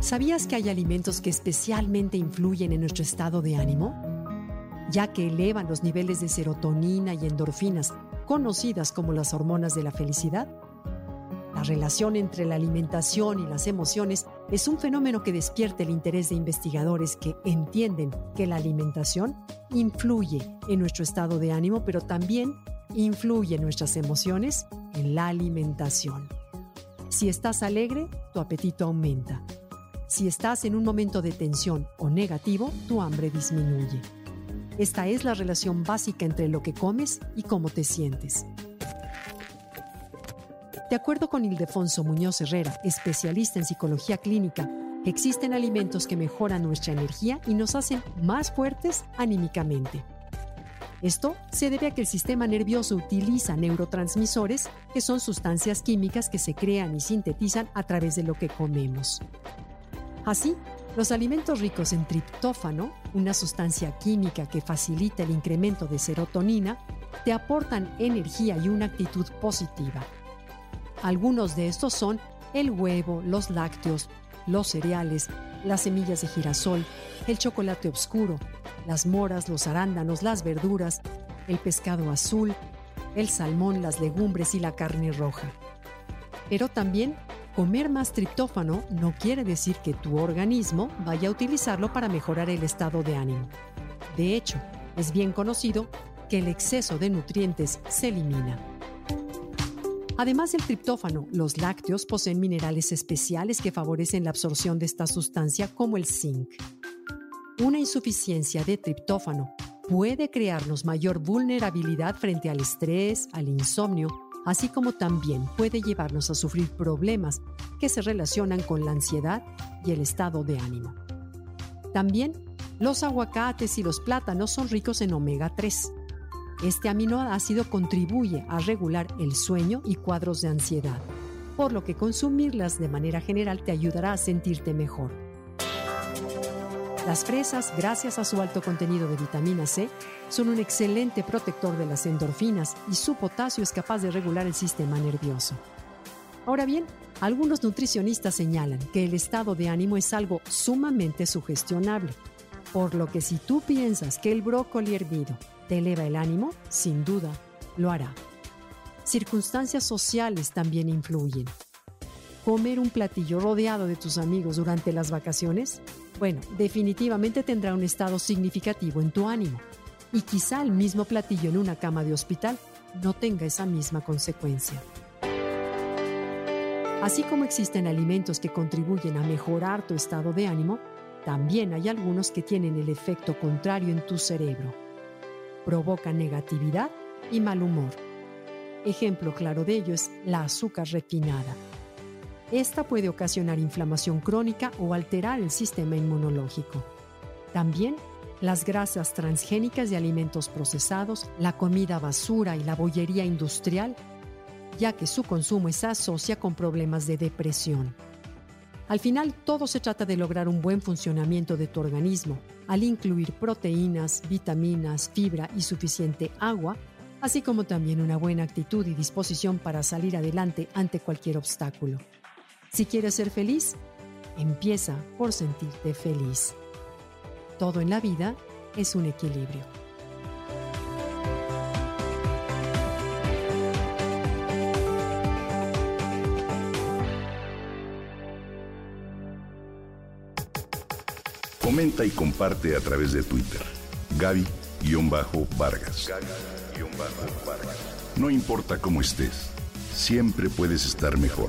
¿Sabías que hay alimentos que especialmente influyen en nuestro estado de ánimo? Ya que elevan los niveles de serotonina y endorfinas, conocidas como las hormonas de la felicidad. La relación entre la alimentación y las emociones es un fenómeno que despierta el interés de investigadores que entienden que la alimentación influye en nuestro estado de ánimo, pero también influye en nuestras emociones en la alimentación. Si estás alegre, tu apetito aumenta. Si estás en un momento de tensión o negativo, tu hambre disminuye. Esta es la relación básica entre lo que comes y cómo te sientes. De acuerdo con Ildefonso Muñoz Herrera, especialista en psicología clínica, existen alimentos que mejoran nuestra energía y nos hacen más fuertes anímicamente. Esto se debe a que el sistema nervioso utiliza neurotransmisores, que son sustancias químicas que se crean y sintetizan a través de lo que comemos. Así, los alimentos ricos en triptófano, una sustancia química que facilita el incremento de serotonina, te aportan energía y una actitud positiva. Algunos de estos son el huevo, los lácteos, los cereales, las semillas de girasol, el chocolate oscuro, las moras, los arándanos, las verduras, el pescado azul, el salmón, las legumbres y la carne roja. Pero también Comer más triptófano no quiere decir que tu organismo vaya a utilizarlo para mejorar el estado de ánimo. De hecho, es bien conocido que el exceso de nutrientes se elimina. Además del triptófano, los lácteos poseen minerales especiales que favorecen la absorción de esta sustancia como el zinc. Una insuficiencia de triptófano puede crearnos mayor vulnerabilidad frente al estrés, al insomnio así como también puede llevarnos a sufrir problemas que se relacionan con la ansiedad y el estado de ánimo. También, los aguacates y los plátanos son ricos en omega 3. Este aminoácido contribuye a regular el sueño y cuadros de ansiedad, por lo que consumirlas de manera general te ayudará a sentirte mejor. Las fresas, gracias a su alto contenido de vitamina C, son un excelente protector de las endorfinas y su potasio es capaz de regular el sistema nervioso. Ahora bien, algunos nutricionistas señalan que el estado de ánimo es algo sumamente sugestionable, por lo que si tú piensas que el brócoli hervido te eleva el ánimo, sin duda lo hará. Circunstancias sociales también influyen. Comer un platillo rodeado de tus amigos durante las vacaciones bueno, definitivamente tendrá un estado significativo en tu ánimo. Y quizá el mismo platillo en una cama de hospital no tenga esa misma consecuencia. Así como existen alimentos que contribuyen a mejorar tu estado de ánimo, también hay algunos que tienen el efecto contrario en tu cerebro. Provocan negatividad y mal humor. Ejemplo claro de ello es la azúcar refinada esta puede ocasionar inflamación crónica o alterar el sistema inmunológico. También las grasas transgénicas de alimentos procesados, la comida basura y la bollería industrial, ya que su consumo se asocia con problemas de depresión. Al final, todo se trata de lograr un buen funcionamiento de tu organismo, al incluir proteínas, vitaminas, fibra y suficiente agua, así como también una buena actitud y disposición para salir adelante ante cualquier obstáculo. Si quieres ser feliz, empieza por sentirte feliz. Todo en la vida es un equilibrio. Comenta y comparte a través de Twitter. Gaby-Vargas. No importa cómo estés, siempre puedes estar mejor.